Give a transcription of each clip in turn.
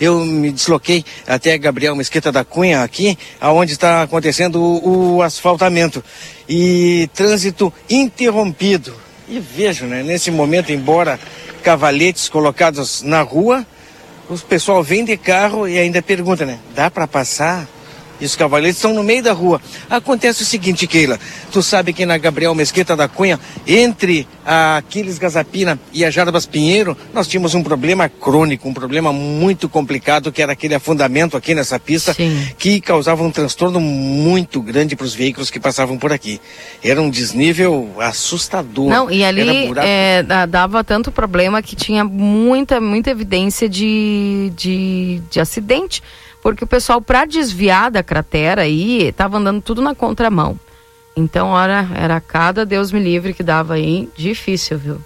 Eu me desloquei até Gabriel Mesquita da Cunha, aqui, aonde está acontecendo o, o asfaltamento. E trânsito interrompido. E vejo, né, nesse momento, embora cavaletes colocados na rua, o pessoal vem de carro e ainda pergunta, né? Dá para passar? E os cavaletes estão no meio da rua. Acontece o seguinte, Keila. Tu sabe que na Gabriel Mesquita da Cunha, entre a Aquiles Gazapina e a Jarbas Pinheiro, nós tínhamos um problema crônico, um problema muito complicado, que era aquele afundamento aqui nessa pista, Sim. que causava um transtorno muito grande para os veículos que passavam por aqui. Era um desnível assustador. Não, e ali é, dava tanto problema que tinha muita, muita evidência de, de, de acidente porque o pessoal, para desviar da cratera aí, estava andando tudo na contramão. Então, ora, era cada Deus me livre que dava aí, difícil, viu?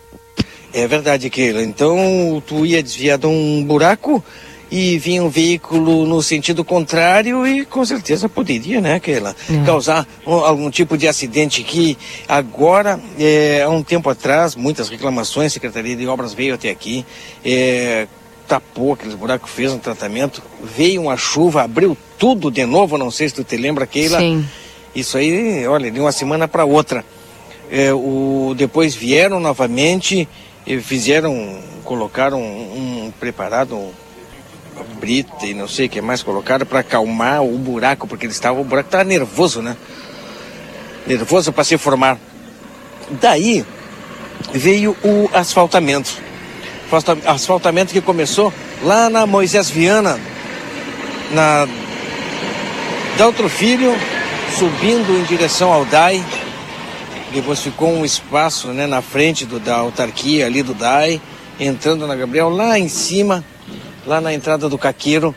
É verdade, Keila. Então, tu ia desviar de um buraco e vinha um veículo no sentido contrário e com certeza poderia, né, Keila, é. causar um, algum tipo de acidente que agora, é, há um tempo atrás, muitas reclamações, a Secretaria de Obras veio até aqui, é, tapou aqueles buracos, fez um tratamento, veio uma chuva, abriu tudo de novo, não sei se tu te lembra, Keila. Sim. Isso aí, olha, de uma semana para outra. É, o, depois vieram novamente, e fizeram, colocaram um, um preparado, um, brita e não sei o que mais colocaram para acalmar o buraco, porque ele estava, o buraco estava nervoso, né? Nervoso para se formar. Daí veio o asfaltamento asfaltamento que começou lá na Moisés Viana, na Daltro Filho, subindo em direção ao DAI. Depois ficou um espaço né, na frente do, da autarquia ali do DAI, entrando na Gabriel, lá em cima, lá na entrada do Caqueiro.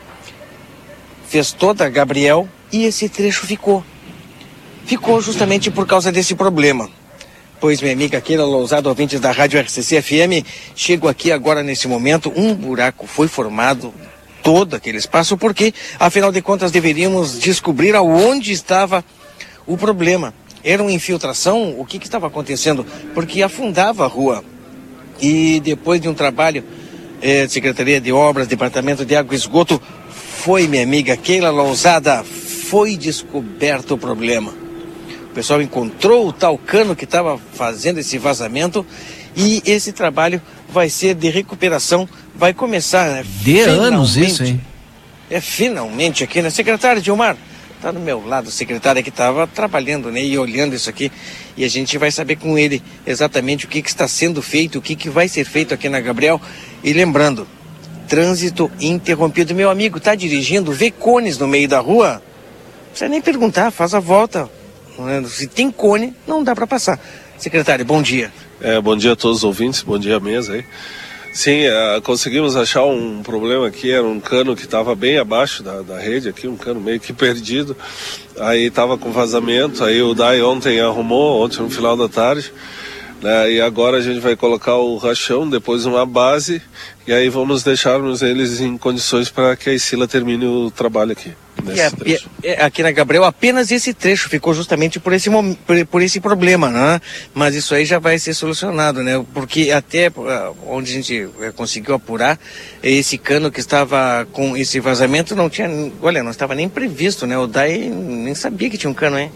Fez toda a Gabriel e esse trecho ficou. Ficou justamente por causa desse problema. Pois, minha amiga Keila Lousado, ouvintes da Rádio RCC FM, chego aqui agora nesse momento, um buraco foi formado todo aquele espaço, porque, afinal de contas, deveríamos descobrir aonde estava o problema. Era uma infiltração? O que, que estava acontecendo? Porque afundava a rua. E depois de um trabalho é, Secretaria de Obras, Departamento de Água e Esgoto, foi, minha amiga Keila Lousada, foi descoberto o problema pessoal encontrou o tal cano que estava fazendo esse vazamento e esse trabalho vai ser de recuperação, vai começar. Né, de anos isso, hein? É finalmente aqui, né? Secretário Dilmar, tá do meu lado, o secretário que estava trabalhando, né? E olhando isso aqui. E a gente vai saber com ele exatamente o que, que está sendo feito, o que, que vai ser feito aqui na Gabriel. E lembrando, trânsito interrompido. Meu amigo, tá dirigindo, vê cones no meio da rua? Não precisa nem perguntar, faz a volta. Se tem cone, não dá para passar. Secretário, bom dia. É, bom dia a todos os ouvintes, bom dia à mesa aí. Sim, uh, conseguimos achar um problema aqui, era um cano que estava bem abaixo da, da rede aqui, um cano meio que perdido. Aí estava com vazamento, aí o DAI ontem arrumou, ontem no final da tarde. Né, e agora a gente vai colocar o rachão, depois uma base, e aí vamos deixarmos eles em condições para que a Isila termine o trabalho aqui. É, é, aqui na Gabriel, apenas esse trecho ficou justamente por esse, por, por, esse problema, né? Mas isso aí já vai ser solucionado, né? Porque até ah, onde a gente eh, conseguiu apurar, esse cano que estava com esse vazamento não tinha, olha, não estava nem previsto, né? O DAI nem sabia que tinha um cano, hein?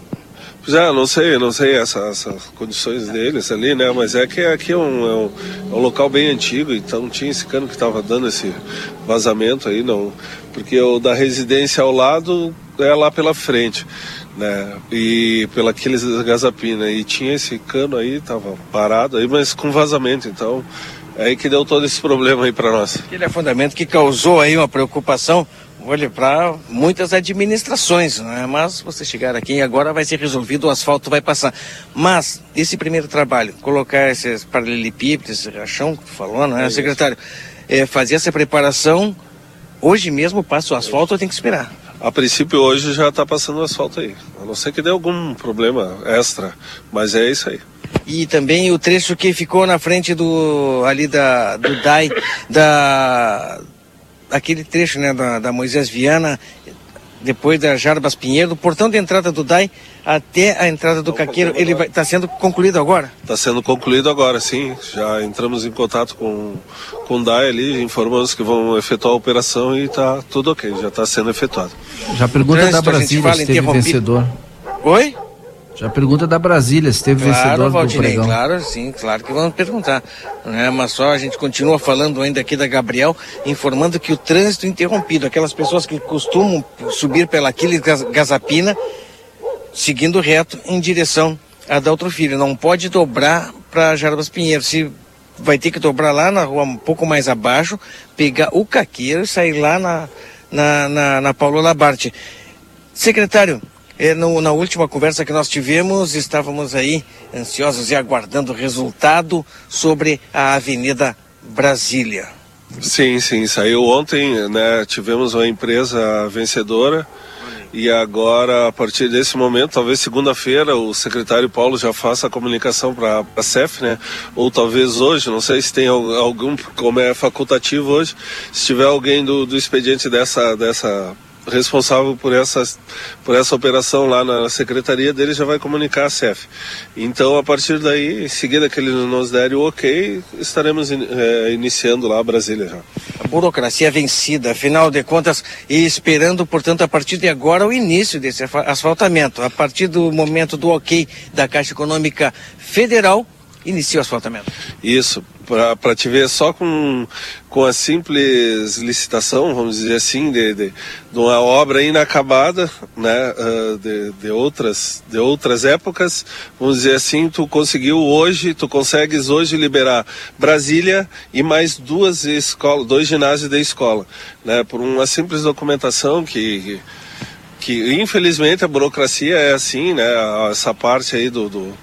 Já, não sei, não sei essas, essas, condições deles ali, né? Mas é que aqui é um, é um, é um local bem antigo, então tinha esse cano que estava dando esse vazamento aí, não. Porque o da residência ao lado é lá pela frente, né? E pela aqueles gazapina. E tinha esse cano aí, tava parado aí, mas com vazamento, então. É aí que deu todo esse problema aí para nós. Aquele afundamento que causou aí uma preocupação olha, para muitas administrações, né? mas você chegar aqui e agora vai ser resolvido, o asfalto vai passar. Mas esse primeiro trabalho, colocar esses paralelepípedos, esse rachão que tu falou, né, é secretário? É, fazer essa preparação, hoje mesmo passa o asfalto ou tem que esperar? A princípio hoje já está passando o asfalto aí, a não ser que dê algum problema extra, mas é isso aí. E também o trecho que ficou na frente do ali da do DAI da aquele trecho né, da, da Moisés Viana, depois da Jarbas Pinheiro, do portão de entrada do DAI até a entrada do Caqueiro, ele está sendo concluído agora? Está sendo concluído agora, sim. Já entramos em contato com, com o DAI ali, informamos que vão efetuar a operação e está tudo ok, já está sendo efetuado. Já pergunta Trânsito, da Brasília se teve vencedor. Oi? Já pergunta da Brasília, se teve claro, vencedor Valdinei, do pregão. Claro, sim, claro que vamos perguntar. Né? Mas só a gente continua falando ainda aqui da Gabriel, informando que o trânsito interrompido, aquelas pessoas que costumam subir pela Aquiles Gazapina, seguindo reto em direção a Daltro Filho, não pode dobrar para Jarbas Pinheiro. Se vai ter que dobrar lá na rua um pouco mais abaixo, pegar o caqueiro e sair lá na, na, na, na Paulo Labarte. Secretário, é, no, na última conversa que nós tivemos, estávamos aí ansiosos e aguardando o resultado sobre a Avenida Brasília. Sim, sim, saiu ontem, né? Tivemos uma empresa vencedora e agora, a partir desse momento, talvez segunda-feira, o secretário Paulo já faça a comunicação para a CEF, né? Ou talvez hoje, não sei se tem algum, como é facultativo hoje, se tiver alguém do, do expediente dessa, dessa responsável por essa, por essa operação lá na secretaria dele já vai comunicar a CEF. Então, a partir daí, em seguida que ele nos der o ok, estaremos é, iniciando lá a Brasília já. A burocracia vencida, afinal de contas, e esperando, portanto, a partir de agora o início desse asfaltamento. A partir do momento do ok da Caixa Econômica Federal, inicia o asfaltamento. Isso, para te ver só com, com a simples licitação, vamos dizer assim, de, de, de uma obra inacabada, né, uh, de, de, outras, de outras épocas, vamos dizer assim, tu conseguiu hoje, tu consegues hoje liberar Brasília e mais duas escolas, dois ginásios da escola, né, por uma simples documentação que, que, que infelizmente a burocracia é assim, né, essa parte aí do, do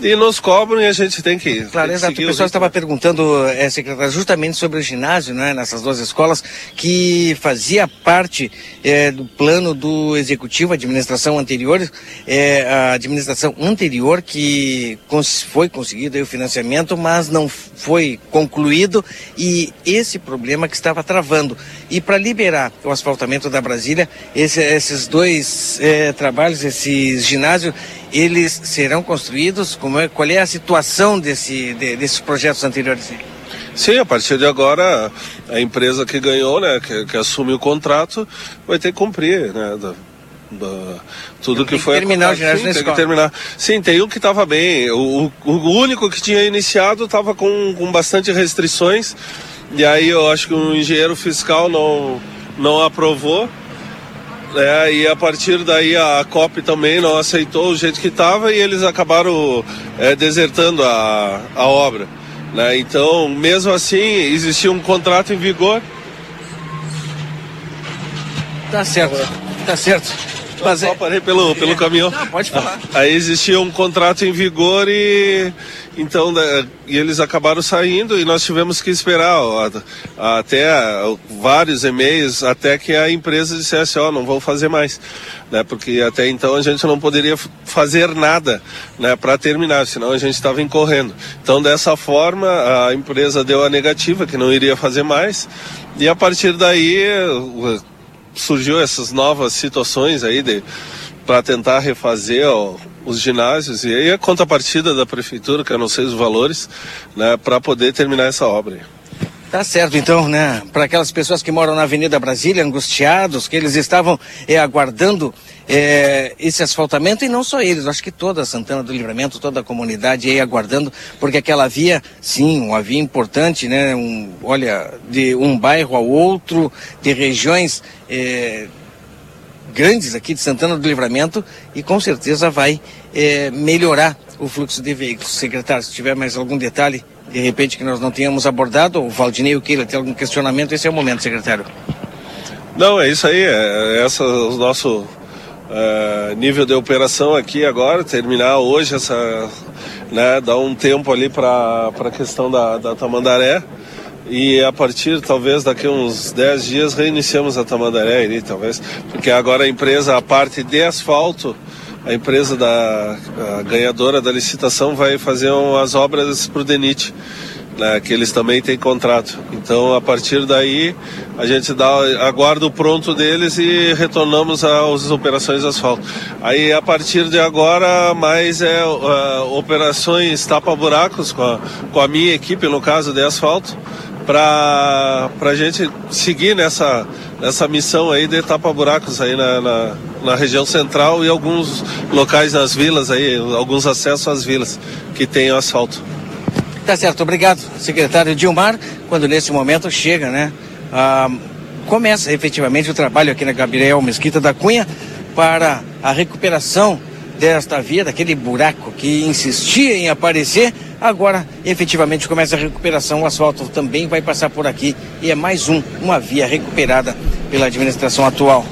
e nos cobram e a gente tem que. Claro, exato. O pessoal estava perguntando, é, secretário, justamente sobre o ginásio, né, nessas duas escolas, que fazia parte é, do plano do executivo, administração anterior, é, a administração anterior que cons foi conseguido o financiamento, mas não foi concluído e esse problema que estava travando. E para liberar o asfaltamento da Brasília, esse, esses dois é, trabalhos, esse ginásio, eles serão construídos? Como é, qual é a situação desse, de, desses projetos anteriores? Sim, a partir de agora a empresa que ganhou, né, que, que assume o contrato, vai ter que cumprir, né, da, da, tudo tem que foi terminar ginásio sim, tem que terminar. Sim, tem um que estava bem. O, o, o, único que tinha iniciado estava com, com bastante restrições. E aí eu acho que o engenheiro fiscal não, não aprovou. É, e a partir daí a COP também não aceitou o jeito que estava e eles acabaram é, desertando a, a obra. Né? Então, mesmo assim, existia um contrato em vigor. Tá certo, tá certo. Mas só é- parei pelo, pelo caminhão. Não, pode falar. Aí existia um contrato em vigor e então e eles acabaram saindo e nós tivemos que esperar ó, até vários e-mails até que a empresa dissesse ó, oh, não vou fazer mais, né? Porque até então a gente não poderia fazer nada, né? Para terminar, senão a gente estava incorrendo. Então dessa forma a empresa deu a negativa que não iria fazer mais e a partir daí surgiu essas novas situações aí de para tentar refazer ó, os ginásios e aí a contrapartida da prefeitura, que eu não sei os valores, né, para poder terminar essa obra. Tá certo, então, né? Para aquelas pessoas que moram na Avenida Brasília, angustiados, que eles estavam é, aguardando é, esse asfaltamento, e não só eles, acho que toda a Santana do Livramento, toda a comunidade aí aguardando, porque aquela via, sim, uma via importante, né? Um, olha, de um bairro ao outro, de regiões é, grandes aqui de Santana do Livramento, e com certeza vai é, melhorar o fluxo de veículos. Secretário, se tiver mais algum detalhe, de repente que nós não tenhamos abordado, o Valdinei o Keila tem algum questionamento, esse é o momento, secretário. Não, é isso aí, é, é esse o nosso é, nível de operação aqui agora, terminar hoje essa, né, dar um tempo ali para a questão da, da Tamandaré e a partir talvez daqui uns 10 dias reiniciamos a Tamandaré ali, talvez, porque agora a empresa, a parte de asfalto, a empresa da a ganhadora da licitação vai fazer as obras para o DENIT. Né, que eles também têm contrato. Então, a partir daí, a gente dá, aguarda o pronto deles e retornamos às operações de asfalto. Aí, a partir de agora, mais é uh, operações tapa-buracos com a, com a minha equipe, no caso de asfalto, para a gente seguir nessa, nessa missão aí de tapa-buracos aí na, na, na, região central e alguns locais nas vilas aí, alguns acessos às vilas que tem asfalto. Tá certo, obrigado, secretário Dilmar. Quando nesse momento chega, né? Ah, começa efetivamente o trabalho aqui na Gabriel Mesquita da Cunha para a recuperação desta via, daquele buraco que insistia em aparecer. Agora, efetivamente, começa a recuperação. O asfalto também vai passar por aqui e é mais um, uma via recuperada pela administração atual.